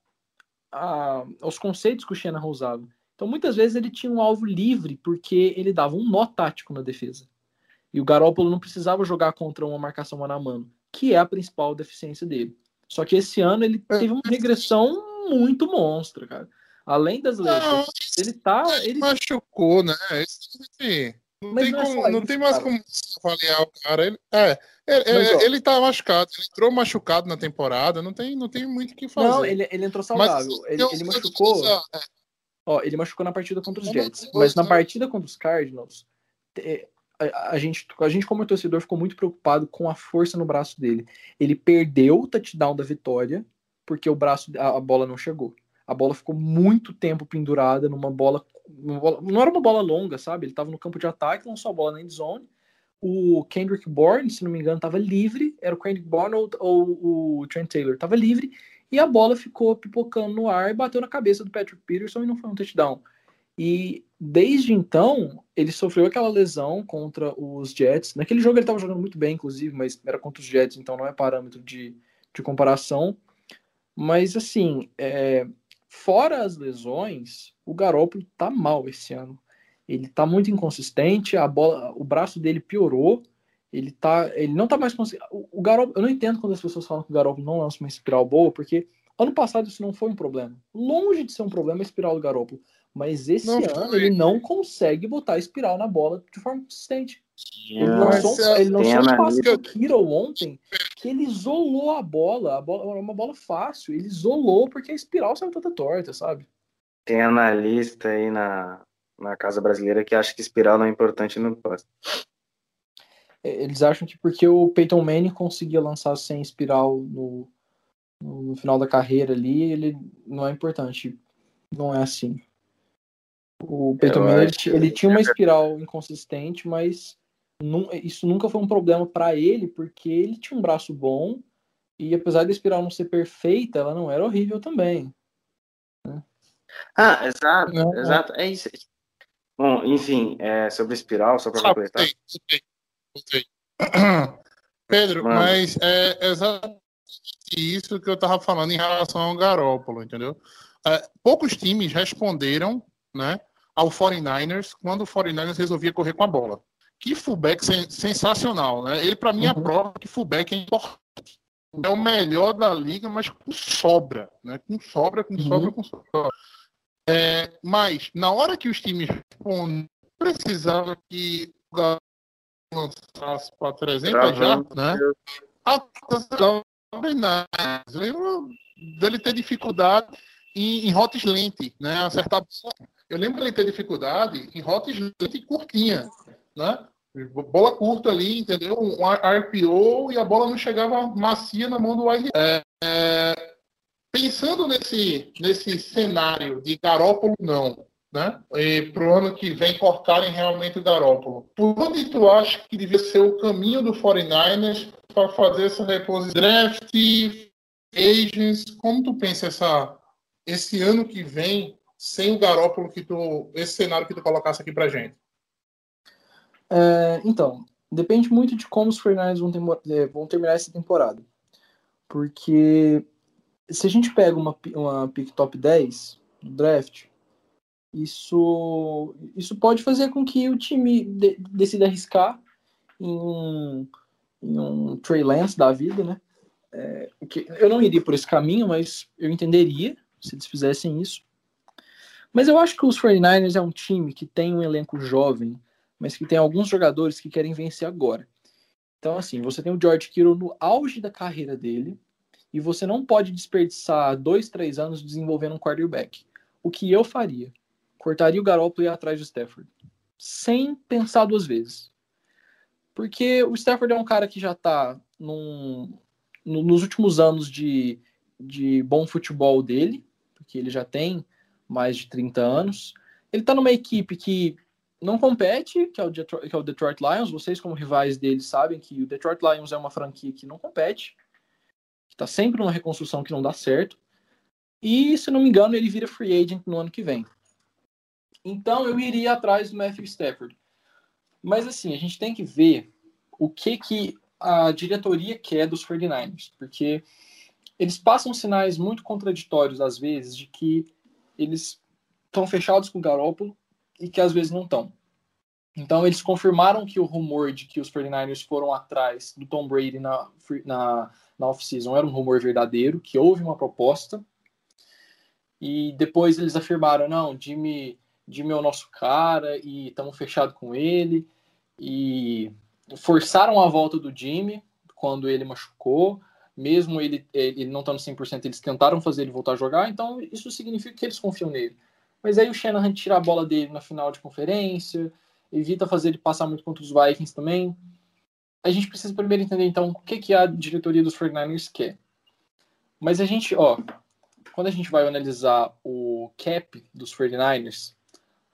a, aos conceitos que o Shanahan usava. Então, muitas vezes ele tinha um alvo livre porque ele dava um nó tático na defesa. E o Garoppolo não precisava jogar contra uma marcação mano a mano, que é a principal deficiência dele. Só que esse ano ele teve uma regressão muito monstra, cara. Além das lesões, ele tá. Ele, machucou, né? Não Mas tem, não é como- só não isso, tem mais cara. como avaliar o cara. Ele, é, ele, Mas, ó. ele tá machucado, ele entrou machucado na temporada, não tem, não tem muito o que fazer. não, ele, ele entrou saudável. ele, eu- ele eu- machucou. é, Ó, ele machucou na partida contra os Jets. Mas na partida contra os Cardinals, é, a, a gente, a gente, como torcedor, ficou muito preocupado com a força no braço dele. Ele perdeu o touchdown da vitória porque o braço, a, a bola não chegou. A bola ficou muito tempo pendurada numa bola, uma bola- Não era uma bola longa, sabe? Ele estava no campo de ataque, lançou a bola na endzone. O Kendrick Bourne, se não me engano, estava livre. Era o Kendrick Bourne ou, ou o Trent Taylor. Estava livre e a bola ficou pipocando no ar e bateu na cabeça do Patrick Peterson e não foi um touchdown. E desde então, ele sofreu aquela lesão contra os Jets. Naquele jogo ele estava jogando muito bem, inclusive, mas era contra os Jets, então não é parâmetro de, de comparação. Mas assim, é, fora as lesões, o Garoppolo tá mal esse ano. Ele tá muito inconsistente, a bola, o braço dele piorou. Ele tá, ele não tá mais conseguindo. O, o Garoppolo, eu não entendo quando as pessoas falam que o Garoppolo não lança uma espiral boa, porque ano passado isso não foi um problema. Longe de ser um problema a espiral do Garoppolo, mas esse Não ano foi. ele não consegue botar a espiral na bola de forma consistente. Ele lançou, é, ele lançou um analista- passe pro Kiro ontem que ele isolou a bola. A bola era uma bola fácil. Ele isolou porque a espiral saiu toda torta, sabe? Tem analista aí na, na Casa Brasileira que acha que espiral não é importante no passe. É, Eles acham que porque o Peyton Manning conseguia lançar sem espiral no, no, no final da carreira ali, ele não é importante. Não é assim. O Peyton Eu acho ele tinha uma espiral inconsistente, mas isso nunca foi um problema para ele, porque ele tinha um braço bom e apesar da espiral não ser perfeita, ela não era horrível também. Ah, exato, Não, é. exato. É isso. Bom, enfim, é, sobre espiral, só para completar. (clears throat) Pedro, Mano. mas é exatamente isso que eu tava falando em relação ao Garópolo, entendeu? é, poucos times responderam né, ao 49ers quando o 49ers resolvia correr com a bola. Que fullback sen sensacional, né? Ele, para mim, é a Uhum. prova que fullback é importante. É o melhor da liga, mas com sobra, né? Com sobra, com Uhum. sobra, com sobra. É, mas, na hora que os times respondem, precisava que o Galo lançasse para 300 já, né? A eu lembro dele ter dificuldade em, em rotas lente, né? Acertar. Eu lembro dele ter dificuldade em rotas lente curtinha, né? Bola curta ali, entendeu? Um RPO e a bola não chegava macia na mão do wide. É, é, pensando nesse, nesse cenário de Garópolo, não. Né? Para o ano que vem cortarem realmente o Garópolo. Por onde tu acha que devia ser o caminho do 49ers para fazer essa reposição? Draft, agents, como tu pensa essa, esse ano que vem sem o Garópolo que tu, esse cenário que tu colocasse aqui pra gente? É, então, depende muito de como os 49ers vão, é, vão terminar essa temporada. Porque se a gente pega uma, uma pick top 10 do draft, isso, isso pode fazer com que o time de- decida arriscar em um, em um Trey Lance da vida, né? É, eu não iria por esse caminho, mas eu entenderia se eles fizessem isso. Mas eu acho que os 49ers é um time que tem um elenco jovem, mas que tem alguns jogadores que querem vencer agora. Então, assim, você tem o George Kittle no auge da carreira dele, e você não pode desperdiçar dois, três anos desenvolvendo um quarterback. O que eu faria? Cortaria o Garoppolo e ia atrás do Stafford. Sem pensar duas vezes. Porque o Stafford é um cara que já tá num, no- nos últimos anos de, de bom futebol dele, porque ele já tem mais de 30 anos. Ele tá numa equipe que não compete, que é, o Detroit, que é o Detroit Lions. Vocês, como rivais dele, sabem que o Detroit Lions é uma franquia que não compete, que tá sempre numa reconstrução que não dá certo. E, se não me engano, ele vira free agent no ano que vem. Então, eu iria atrás do Matthew Stafford. Mas, assim, a gente tem que ver o que, que a diretoria quer dos 49ers, porque eles passam sinais muito contraditórios, às vezes, de que eles estão fechados com o Garoppolo e que às vezes não estão. Então eles confirmaram que o rumor de que os 49ers foram atrás do Tom Brady na, na, na off-season era um rumor verdadeiro, que houve uma proposta. E depois eles afirmaram, não, Jimmy, Jimmy é o nosso cara e estamos fechados com ele. E forçaram a volta do Jimmy quando ele machucou. Mesmo ele, ele não estando 100%, eles tentaram fazer ele voltar a jogar. Então isso significa que eles confiam nele. Mas aí o Shanahan tira a bola dele na final de conferência, evita fazer ele passar muito contra os Vikings também. A gente precisa primeiro entender, então, o que, que a diretoria dos 49ers quer. Mas a gente, ó, quando a gente vai analisar o cap dos 49ers,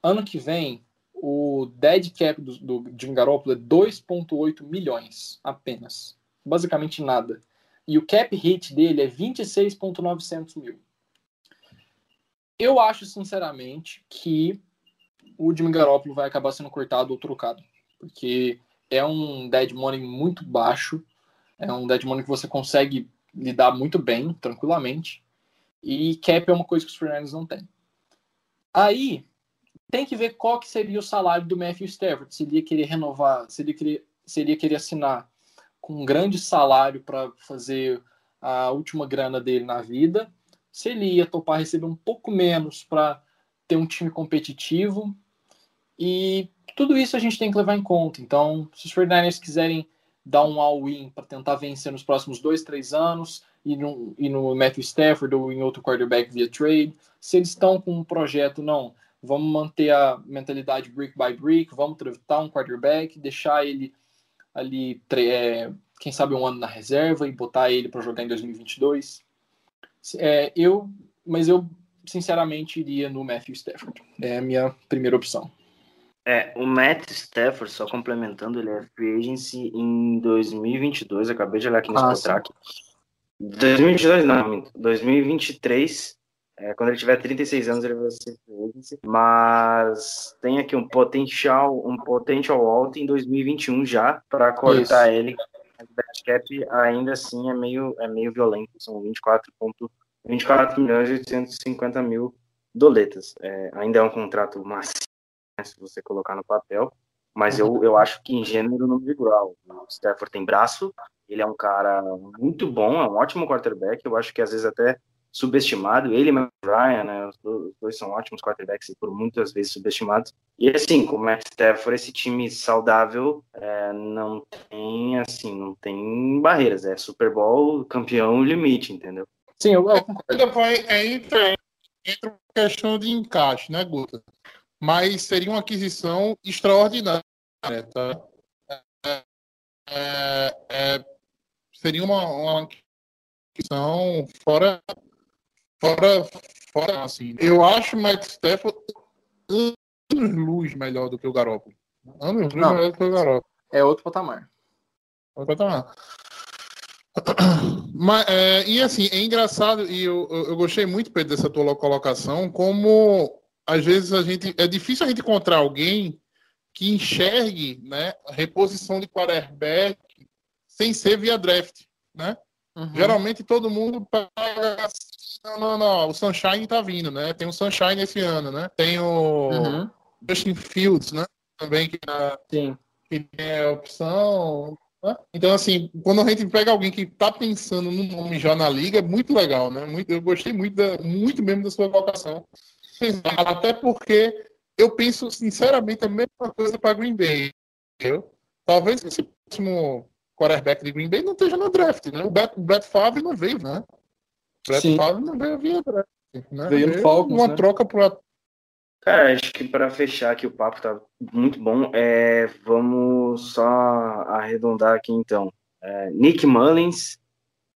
ano que vem, o dead cap do, do Jim Garoppolo é 2,8 milhões apenas. Basicamente nada. E o cap hit dele é 26,900 mil. Eu acho, sinceramente, que o Jimmy Garoppolo vai acabar sendo cortado ou trocado. Porque é um dead money muito baixo. É um dead money que você consegue lidar muito bem, tranquilamente. E cap é uma coisa que os Fernandes não têm. Aí, tem que ver qual que seria o salário do Matthew Stafford. Se ele ia querer renovar, se ele, querer, se ele ia querer assinar com um grande salário para fazer a última grana dele na vida. Se ele ia topar receber um pouco menos para ter um time competitivo. E tudo isso a gente tem que levar em conta. Então, se os 49ers quiserem dar um all-in para tentar vencer nos próximos dois, três anos, e no, e no Matthew Stafford ou em outro quarterback via trade, se eles estão com um projeto, não, vamos manter a mentalidade brick by brick, vamos draftar um quarterback, deixar ele ali, é, quem sabe um ano na reserva e botar ele para jogar em 2022. É, eu, mas eu sinceramente iria no Matthew Stafford. É a minha primeira opção. É, o Matt Stafford, só complementando, ele é free agency em 2022, acabei de olhar aqui no Ah, Spotrack. 2022 não, 2023, é, quando ele tiver 36 anos ele vai ser free mas tem aqui um potencial, um potential alto em 2021 já, para cortar ele. O cap ainda assim é meio, é meio violento, são 24 24 milhões e 850 mil doletas. É, ainda é um contrato macio, né, se você colocar no papel, mas eu, eu acho que em gênero não é igual. O Stafford tem braço, ele é um cara muito bom, é um ótimo quarterback, eu acho que às vezes até subestimado, ele e o Ryan, né, os dois são ótimos quarterbacks e por muitas vezes subestimados. E assim, com o Matt Stafford, esse time saudável é, não tem, assim, não tem barreiras, é Super Bowl, campeão, limite, entendeu? Sim, eu, eu concordo. É, entra, entra uma questão de encaixe, né, Guta? Mas seria uma aquisição extraordinária, tá? É, é, é, seria uma, uma aquisição fora, fora, fora, assim. Eu acho o Matt Stafford anos luz melhor do que o Garoppolo. Anos luz Não. melhor do que o Garoppolo. É outro patamar. Pode tomar. (coughs) Mas, é, e assim, é engraçado, e eu, eu, eu gostei muito, Pedro, dessa tua colocação, como às vezes a gente. É difícil a gente encontrar alguém que enxergue né, a reposição de quarterback sem ser via draft. Né? Uhum. Geralmente todo mundo paga. Não, não, não. O Sunshine tá vindo, né? Tem o Sunshine esse ano, né? Tem o Uhum. Justin Fields, né? Também que tá que é a opção. né? Então, assim, quando a gente pega alguém que está pensando no nome já na liga, é muito legal, né? Muito, eu gostei muito, da, muito mesmo da sua colocação. Até porque eu penso, sinceramente, a mesma coisa para Green Bay. entendeu? Talvez esse próximo quarterback de Green Bay não esteja no draft, né? O Brett Favre não veio, né? O Brett Sim. Favre não veio via draft. Né? Veio no Falcons, Uma né? troca por Cara, acho que para fechar aqui o papo tá muito bom. É, vamos só arredondar aqui então. É, Nick Mullins,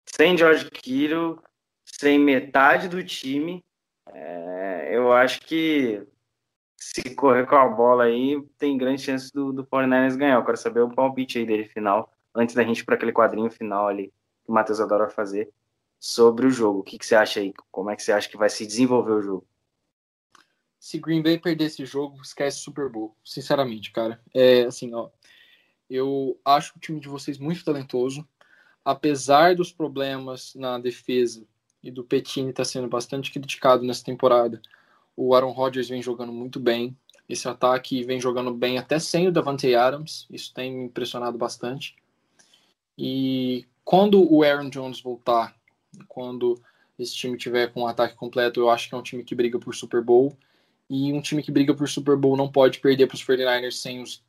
sem George Kittle, sem metade do time. É, eu acho que se correr com a bola aí, tem grande chance do, do 49ers ganhar. Eu quero saber o palpite aí dele final, antes da gente ir para aquele quadrinho final ali que o Matheus adora fazer sobre o jogo. O que, que você acha aí? Como é que você acha que vai se desenvolver o jogo? se Green Bay perder esse jogo, esquece Super Bowl. Sinceramente, cara. É assim, ó. Eu acho o time de vocês muito talentoso. Apesar dos problemas na defesa e do Petini estar sendo bastante criticado nessa temporada, o Aaron Rodgers vem jogando muito bem. Esse ataque vem jogando bem até sem o Davante Adams. Isso tem me impressionado bastante. E quando o Aaron Jones voltar, quando esse time tiver com um ataque completo, eu acho que é um time que briga por Super Bowl. E um time que briga por Super Bowl não pode perder para os 49ers sem os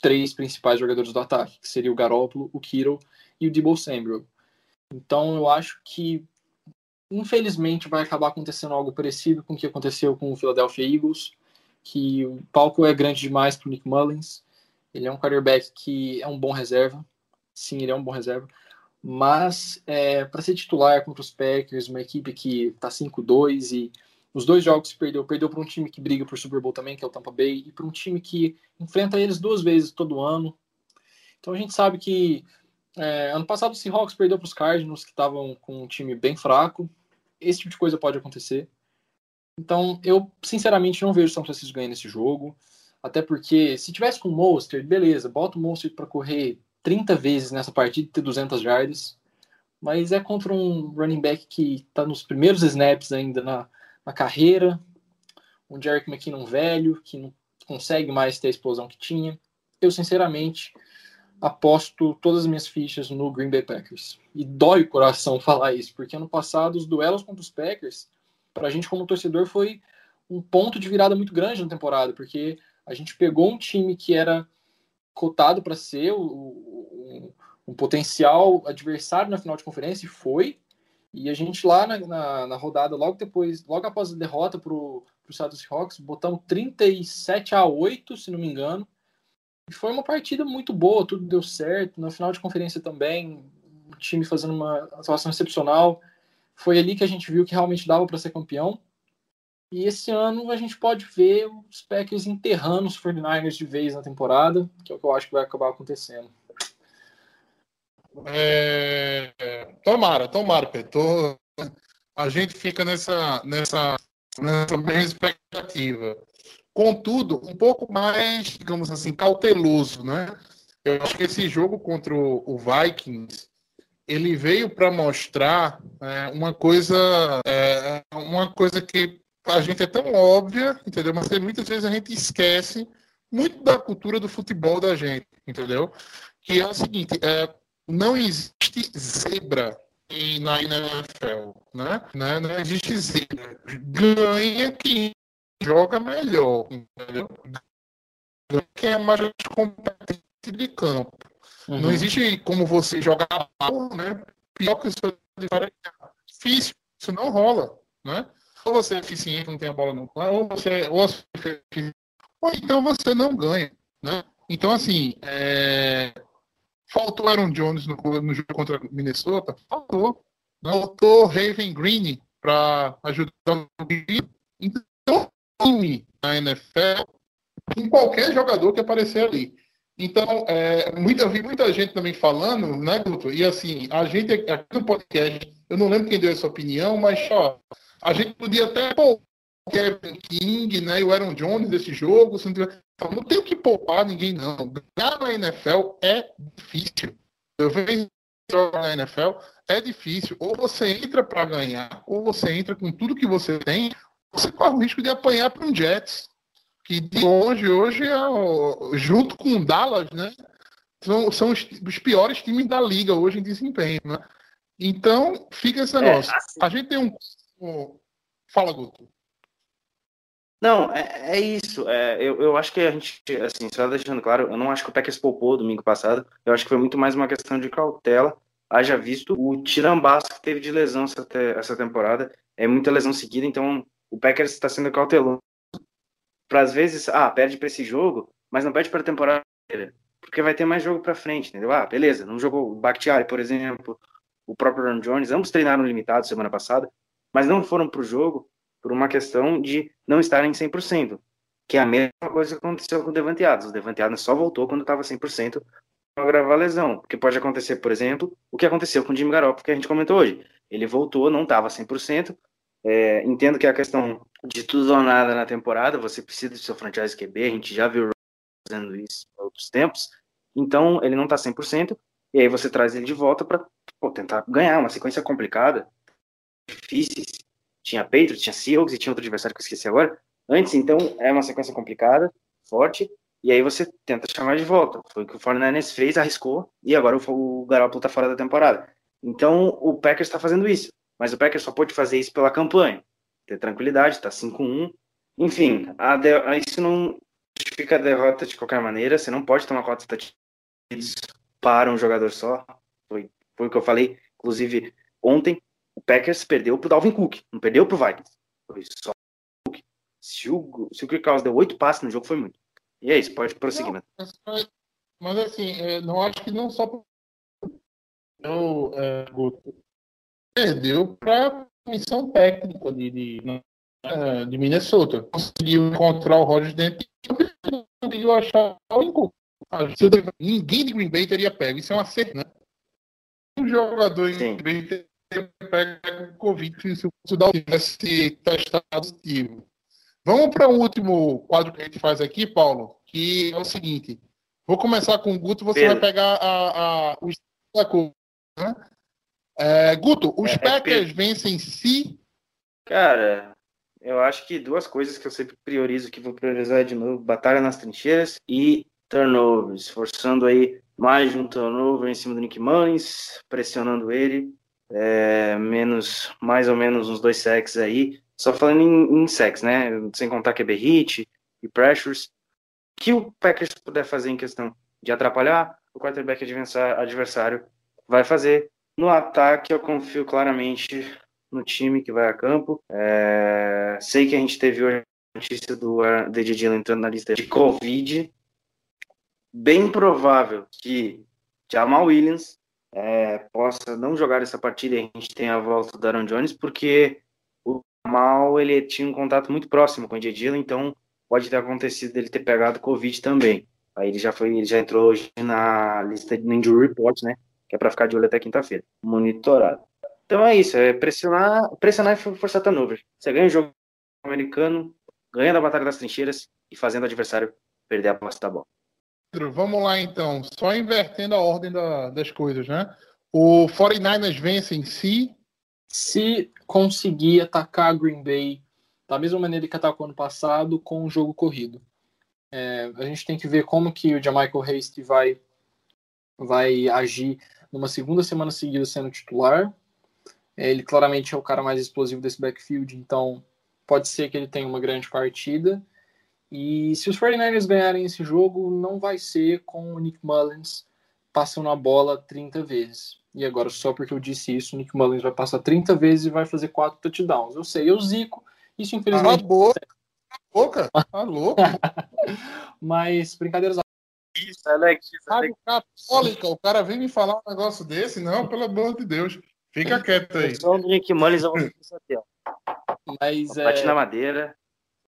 três principais jogadores do ataque, que seria o Garoppolo, o Kittle e o Debo Samuel. Então eu acho que infelizmente vai acabar acontecendo algo parecido com o que aconteceu com o Philadelphia Eagles, que o palco é grande demais para o Nick Mullins. Ele é um quarterback que é um bom reserva. Sim, ele é um bom reserva. Mas é, para ser titular contra os Packers, uma equipe que está 5-2 e os dois jogos que perdeu, perdeu para um time que briga por Super Bowl também, que é o Tampa Bay, e para um time que enfrenta eles duas vezes todo ano. Então a gente sabe que é, ano passado o Seahawks perdeu para os Cardinals, que estavam com um time bem fraco. Esse tipo de coisa pode acontecer. Então eu, sinceramente, não vejo o São Francisco ganhando esse jogo. Até porque, se tivesse com o Monster, beleza, bota o Monster para correr 30 vezes nessa partida e ter 200 jardas. Mas é contra um running back que está nos primeiros snaps ainda na, na carreira, um Jerick McKinnon velho, que não consegue mais ter a explosão que tinha. Eu, sinceramente, aposto todas as minhas fichas no Green Bay Packers. E dói o coração (laughs) falar isso, porque ano passado os duelos contra os Packers, pra gente como torcedor, foi um ponto de virada muito grande na temporada, porque a gente pegou um time que era cotado para ser o, o, um potencial adversário na final de conferência e foi, e a gente lá na, na, na, rodada, logo depois, logo após a derrota para o Seattle Seahawks, botamos 37 a 8, se não me engano. E foi uma partida muito boa, tudo deu certo. Na final de conferência também, o time fazendo uma atuação excepcional. Foi ali que a gente viu que realmente dava para ser campeão. E esse ano a gente pode ver os Packers enterrando os 49ers de vez na temporada, que é o que eu acho que vai acabar acontecendo. É... Tomara, tomara, Pedro. Tô... A gente fica nessa, nessa, nessa mesma expectativa. Contudo, um pouco mais, digamos assim, cauteloso, né? Eu acho que esse jogo contra o Vikings ele veio para mostrar é, uma coisa, é, uma coisa que a gente é tão óbvia, entendeu? Mas muitas vezes a gente esquece muito da cultura do futebol da gente, entendeu? Que é o seguinte, é, não existe zebra em- na NFL, né? Né? Não existe zebra. Ganha quem joga melhor, entendeu? Ganha quem é mais competente de campo. Uhum. Não existe como você jogar mal, né? Pior que o seu adversário é difícil. Isso não rola, né? Ou você é eficiente, não tem a bola no plano, ou você ou você é ou então você não ganha, né? Então, assim, é... faltou Aaron Jones no, no jogo contra Minnesota? Faltou. Faltou Raven Green para ajudar o. Então, time na NFL, com qualquer jogador que aparecer ali. Então, é, muita, eu vi muita gente também falando, né, Guto? E assim, a gente aqui no podcast, eu não lembro quem deu essa opinião, mas ó, a gente podia até pôr o Kevin King né, e o Aaron Jones desse jogo. Não, tiver, então, não tem que poupar ninguém, não. Ganhar na NFL é difícil. Eu vejo na NFL, é difícil. Ou você entra para ganhar, ou você entra com tudo que você tem, você corre o risco de apanhar para um Jets que de longe hoje é o- junto com o Dallas, né? São, são os, os piores times da liga hoje em desempenho, né? Então fica esse negócio. assim- A gente tem um, um- fala Guto. Não, é, é isso. É, eu, eu acho que a gente, assim, só deixando claro, eu não acho que o Packers poupou domingo passado. Eu acho que foi muito mais uma questão de cautela. Haja visto o tirambaço que teve de lesão essa, te- essa temporada. É muita lesão seguida, então o Packers está sendo cauteloso. Para às vezes, ah, perde para esse jogo, mas não perde para a temporada. Porque vai ter mais jogo para frente, entendeu? Ah, beleza, não jogou o Bakhtiari, por exemplo, o próprio Aaron Jones, ambos treinaram limitado semana passada, mas não foram para o jogo por uma questão de não estarem 100%, que é a mesma coisa que aconteceu com o Devante Adams. O Devante Adams só voltou quando estava 100% para gravar a lesão, porque pode acontecer, por exemplo, o que aconteceu com o Jimmy Garoppolo, que a gente comentou hoje. Ele voltou, não estava 100%, é, entendo que é a questão de tudo ou nada na temporada, você precisa do seu franchise QB, a gente já viu fazendo isso em outros tempos, então ele não está 100%, e aí você traz ele de volta para tentar ganhar uma sequência complicada, difíceis, tinha Patriots, tinha Seahawks e tinha outro adversário que eu esqueci agora. Antes, então, é uma sequência complicada, forte, e aí você tenta chamar de volta. Foi o que o 49ers fez, arriscou, e agora o, Garoppolo tá fora da temporada. Então, o Packers está fazendo isso, mas o Packers só pode fazer isso pela campanha. Ter tranquilidade, tá 5-1. Enfim, a de- isso não justifica a derrota de qualquer maneira, você não pode tomar touchdowns para um jogador só. Foi, foi o que eu falei, inclusive, ontem, o Packers perdeu pro Dalvin Cook, não perdeu pro Vikings. Foi só o Cook. Se o, se o Kirk Cousins deu oito passes no jogo, foi muito. E é isso, pode prosseguir, né? Mas, mas, assim, não acho que não só eu, é, Guto, perdeu para missão técnica de, de, é, de Minnesota. Conseguiu encontrar o Rodgers dentro e conseguiu achar o Incook. Ninguém de Green Bay teria pego. Isso é uma certeza, né? Um jogador em. Green Bay pego o Covid se o Dalton tivesse testado positivo. Vamos para o último quadro que a gente faz aqui, Paulo, que é o seguinte. Vou começar com o Guto, você Pedro. vai pegar a, a, os da coisa, né? É, Guto, os É, é Packers vencem se Cara, eu acho que duas coisas que eu sempre priorizo, que vou priorizar de novo, batalha nas trincheiras e turnovers, forçando aí mais um turnover em cima do Nick Mullins, pressionando ele, é, menos, mais ou menos uns dois sacks aí, só falando em, em sacks, né, sem contar QB hit e pressures, que o Packers puder fazer em questão de atrapalhar o quarterback adversário, vai fazer. No ataque, eu confio claramente no time que vai a campo. É, sei que a gente teve hoje a notícia do DJ Dillon entrando na lista de Covid. Bem provável que Jamal Williams é, possa não jogar essa partida e a gente tenha a volta do Aaron Jones, porque o Jamal ele tinha um contato muito próximo com o Dillon, então pode ter acontecido dele ter pegado Covid também. Aí ele já foi, ele já entrou hoje na lista de Injury Report, né? Que é para ficar de olho até quinta-feira, monitorado. Então é isso, é pressionar, pressionar e forçar turnover. Você ganha o jogo americano, ganha da batalha das trincheiras e fazendo o adversário perder a posse da bola. Pedro, vamos lá então, só invertendo a ordem da- das coisas, né? O 49ers vence em si. Se conseguir atacar Green Bay da mesma maneira que atacou ano passado, com o jogo corrido. É, a gente tem que ver como que o Jamichael Hasty vai, vai agir numa segunda semana seguida sendo titular. É, ele claramente é o cara mais explosivo desse backfield, então pode ser que ele tenha uma grande partida. E se os 49ers ganharem esse jogo, não vai ser com o Nick Mullins passando a bola 30 vezes. E agora, só porque eu disse isso, o Nick Mullins vai passar 30 vezes e vai fazer 4 touchdowns. Eu sei, eu zico. Isso, infelizmente. boca. Cala a boca. Tá louco? (laughs) Mas, brincadeiras à Isso, Alex. Rádio Católica, o cara vem me falar um negócio desse? Não, pelo amor de Deus. Fica quieto aí. Só do Nick Mullins eu vou isso aqui, ó. mas, Bate é, na madeira.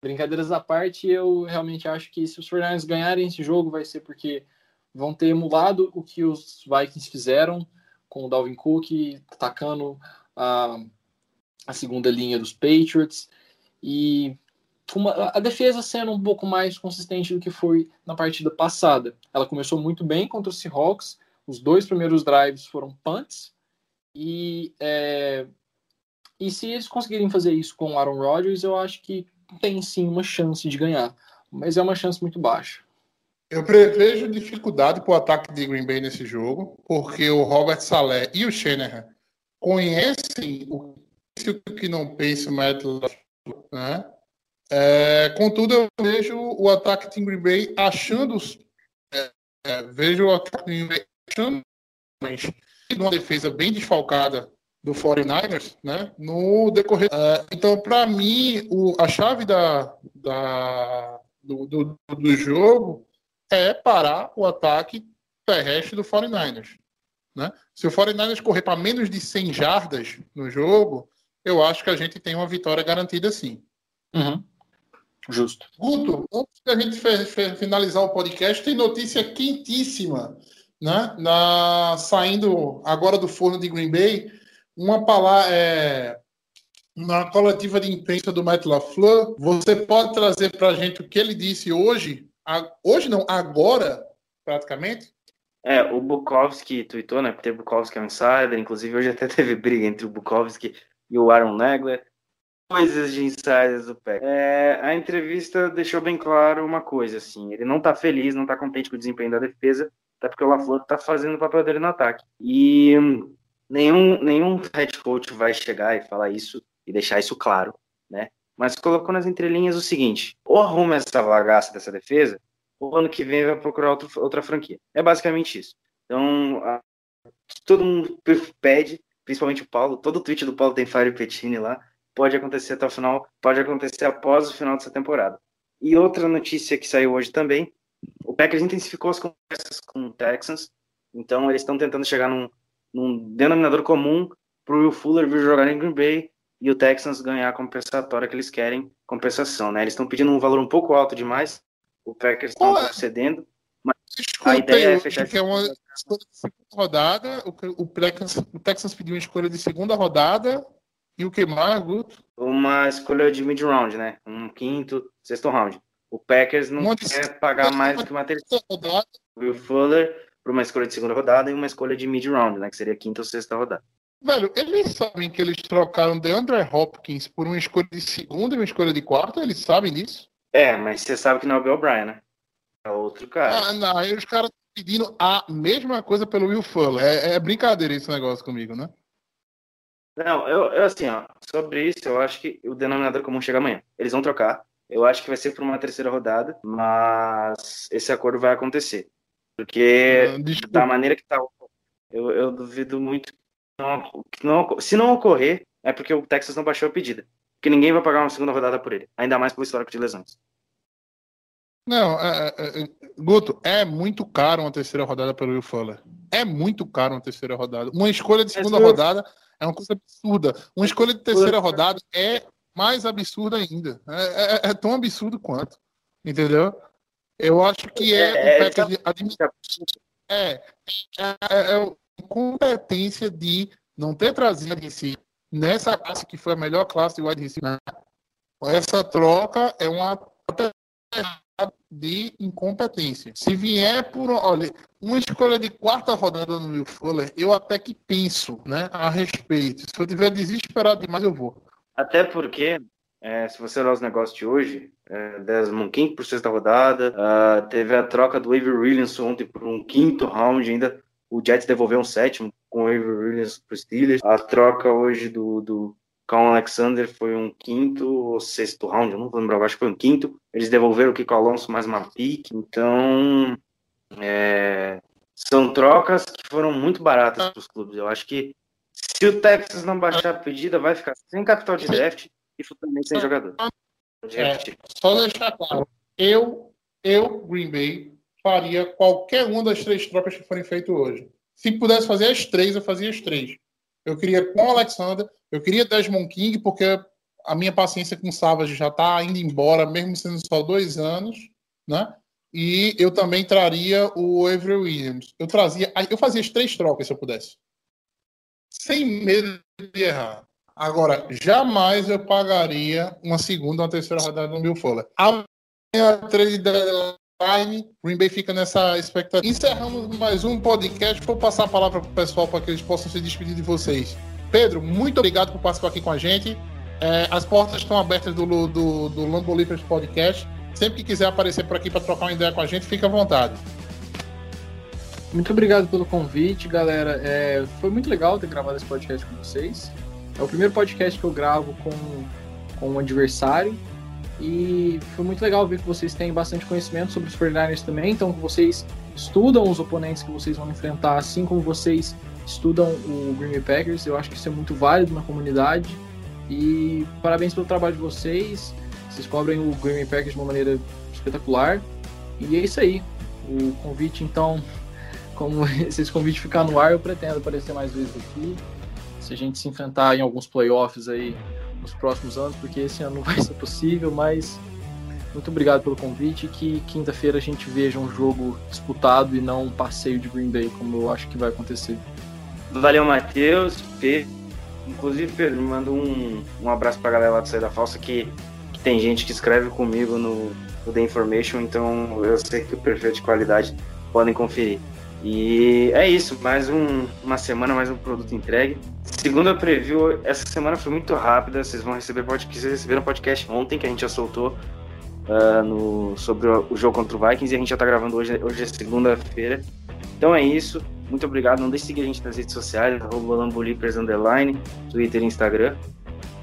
Brincadeiras à parte, eu realmente acho que se os 49ers ganharem esse jogo, vai ser porque vão ter emulado o que os Vikings fizeram com o Dalvin Cook atacando a, a segunda linha dos Patriots e uma- a defesa sendo um pouco mais consistente do que foi na partida passada. Ela começou muito bem contra os Seahawks, os dois primeiros drives foram punts e é, e se eles conseguirem fazer isso com o Aaron Rodgers, eu acho que tem sim uma chance de ganhar, mas é uma chance muito baixa. Eu prevejo dificuldade para o ataque de Green Bay nesse jogo, porque o Robert Saleh e o Shanahan conhecem o que não pensa o Matt né? É, contudo, eu vejo o ataque de Green Bay achando é, é, vejo o ataque de Green Bay achando mas, uma defesa bem desfalcada do 49ers, né? No decorrer. É, então, para mim, o, a chave da, da, do, do, do jogo é parar o ataque terrestre do 49ers. Né? Se o 49ers correr para menos de 100 jardas no jogo, eu acho que a gente tem uma vitória garantida sim. Justo. Guto, antes da gente finalizar o podcast, tem notícia quentíssima, né? Na, saindo agora do forno de Green Bay, uma palavra é, na coletiva de imprensa do Matt LaFleur, você pode trazer para a gente o que ele disse hoje, a- hoje não, agora, praticamente? É, o Bukowski tweetou, né? Peter Bukowski é um insider, inclusive hoje até (laughs) teve briga entre o Bukowski e o Aaron Nagler. Coisas de insiders do PEC. É, a entrevista deixou bem claro uma coisa, assim, ele não tá feliz, não tá contente com o desempenho da defesa, até porque o LaFleur tá fazendo o papel dele no ataque. E nenhum, nenhum head coach vai chegar e falar isso e deixar isso claro, né? Mas colocou nas entrelinhas o seguinte, ou arruma essa bagaça dessa defesa, ou ano que vem vai procurar outro, outra franquia. É basicamente isso. Então, a- todo mundo pede, principalmente o Paulo, todo tweet do Paulo tem Fire Pettini lá, pode acontecer até o final, pode acontecer após o final dessa temporada. E outra notícia que saiu hoje também, o Packers intensificou as conversas com o Texans, então eles estão tentando chegar num, num denominador comum para o Will Fuller vir jogar em Green Bay e o Texans ganhar a compensatória que eles querem, compensação, né? Eles estão pedindo um valor um pouco alto demais, o Packers está é? cedendo, Escutei A ideia é fechar que é uma escolha de segunda rodada, o, o, Texans, o Texans pediu uma escolha de segunda rodada, e o que mais, Guto? uma escolha de mid-round, né? Um quinto, sexto round. O Packers não quer pagar mais do que uma terceira. Rodada, Will Fuller por uma escolha de segunda rodada e uma escolha de mid-round, né? Que seria quinta ou sexta rodada. Velho, eles sabem que eles trocaram DeAndre Hopkins por uma escolha de segunda e uma escolha de quarta? Eles sabem disso? É, mas você sabe que não é o Bill Bryan, né? É outro cara. Ah, não, aí os caras estão pedindo a mesma coisa pelo Will Fuller. É, é brincadeira esse negócio comigo, né? Não, eu, eu, assim, ó, sobre isso, eu acho que o denominador comum chega amanhã. Eles vão trocar. Eu acho que vai ser por uma terceira rodada, mas esse acordo vai acontecer. Porque Ah, Desculpa. da maneira que tá, eu, eu duvido muito que não, que não- se não ocorrer, é porque o Texas não baixou a pedida. Porque ninguém vai pagar uma segunda rodada por ele, ainda mais pelo histórico de lesões. Não, é, é, é, Guto, é muito caro uma terceira rodada pelo Will Fuller. É muito caro uma terceira rodada. Uma escolha de segunda Mas, Will- rodada é uma coisa absurda. Uma escolha de terceira rodada é mais absurda ainda. É, é- é tão absurdo quanto. Entendeu? Eu acho que é, É, é, é, é, é, é a competência de não ter trazido em si nessa classe que foi a melhor classe de wide receiver. Essa troca é uma de incompetência. Se vier por, olha, uma escolha de quarta rodada no Will Fuller, eu até que penso, né, a respeito. Se eu tiver desesperado demais, eu vou. Até porque, é, se você olhar os negócios de hoje, é, Desmond King por sexta rodada, ah, teve a troca do Avery Williams ontem por um quinto round ainda. O Jets devolveu um sétimo com o Avery Williams para os Steelers. A troca hoje do, do Colin Alexander foi um quinto ou sexto round, eu não vou lembrar, acho que foi um quinto. Eles devolveram o Kiko Alonso mais uma pique. Então, é, são trocas que foram muito baratas para os clubes. Eu acho que se o Texas não baixar a pedida, vai ficar sem capital de draft e futuramente sem jogador. É. repetir. Só deixar claro, eu, eu, Green Bay, faria qualquer uma das três trocas que forem feitas hoje. Se pudesse fazer as três, eu fazia as três. Eu queria com o Alexander, eu queria Desmond King, porque a minha paciência com o Savage já está indo embora, mesmo sendo só dois anos, né? E eu também traria o Avery Williams. Eu trazia, eu fazia as três trocas se eu pudesse. Sem medo de errar. Agora, jamais eu pagaria uma segunda ou uma terceira rodada no Bill Fuller. A minha trade deadline, Green Bay fica nessa expectativa. Encerramos mais um podcast. Vou passar a palavra para o pessoal para que eles possam se despedir de vocês. Pedro, muito obrigado por participar aqui com a gente. É, as portas estão abertas do, do, do Podcast. Sempre que quiser aparecer por aqui para trocar uma ideia com a gente, fica à vontade. Muito obrigado pelo convite, galera. É, foi muito legal ter gravado esse podcast com vocês. É o primeiro podcast que eu gravo com, com um adversário. E foi muito legal ver que vocês têm bastante conhecimento sobre os 49ers também. Então, vocês estudam os oponentes que vocês vão enfrentar, assim como vocês estudam o Green Bay Packers. Eu acho que isso é muito válido na comunidade. E parabéns pelo trabalho de vocês. Vocês cobrem o Green Bay Packers de uma maneira espetacular. E é isso aí. O convite, então, (laughs) como se esse convite ficar no ar, eu pretendo aparecer mais vezes aqui. Se a gente se enfrentar em alguns playoffs aí nos próximos anos, porque esse ano não vai ser possível, mas muito obrigado pelo convite que quinta-feira a gente veja um jogo disputado e não um passeio de Green Bay, como eu acho que vai acontecer. Valeu, Matheus. Inclusive, Pedro, me manda um, um abraço pra galera lá do Saída Falsa que, que tem gente que escreve comigo no, no The Information, então eu sei que o perfil é de qualidade podem conferir. E é isso, mais um, uma semana, mais um produto entregue. Segunda preview, essa semana foi muito rápida, vocês vão receber podcast, vocês receberam podcast ontem que a gente já soltou uh, no, sobre o, o jogo contra o Vikings e a gente já tá gravando hoje, hoje é segunda-feira. Então é isso, muito obrigado, não deixe de seguir a gente nas redes sociais, Lambolipers, underline, Twitter e Instagram.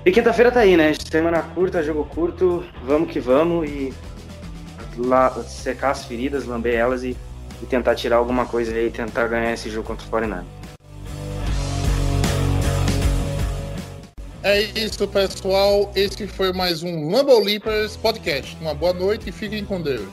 E quinta-feira tá aí, né? Semana curta, jogo curto, vamos que vamos e secar as feridas, lamber elas e e tentar tirar alguma coisa e tentar ganhar esse jogo contra o 49. É isso, pessoal. Esse foi mais um Lambo Leapers Podcast. Uma boa noite e fiquem com Deus.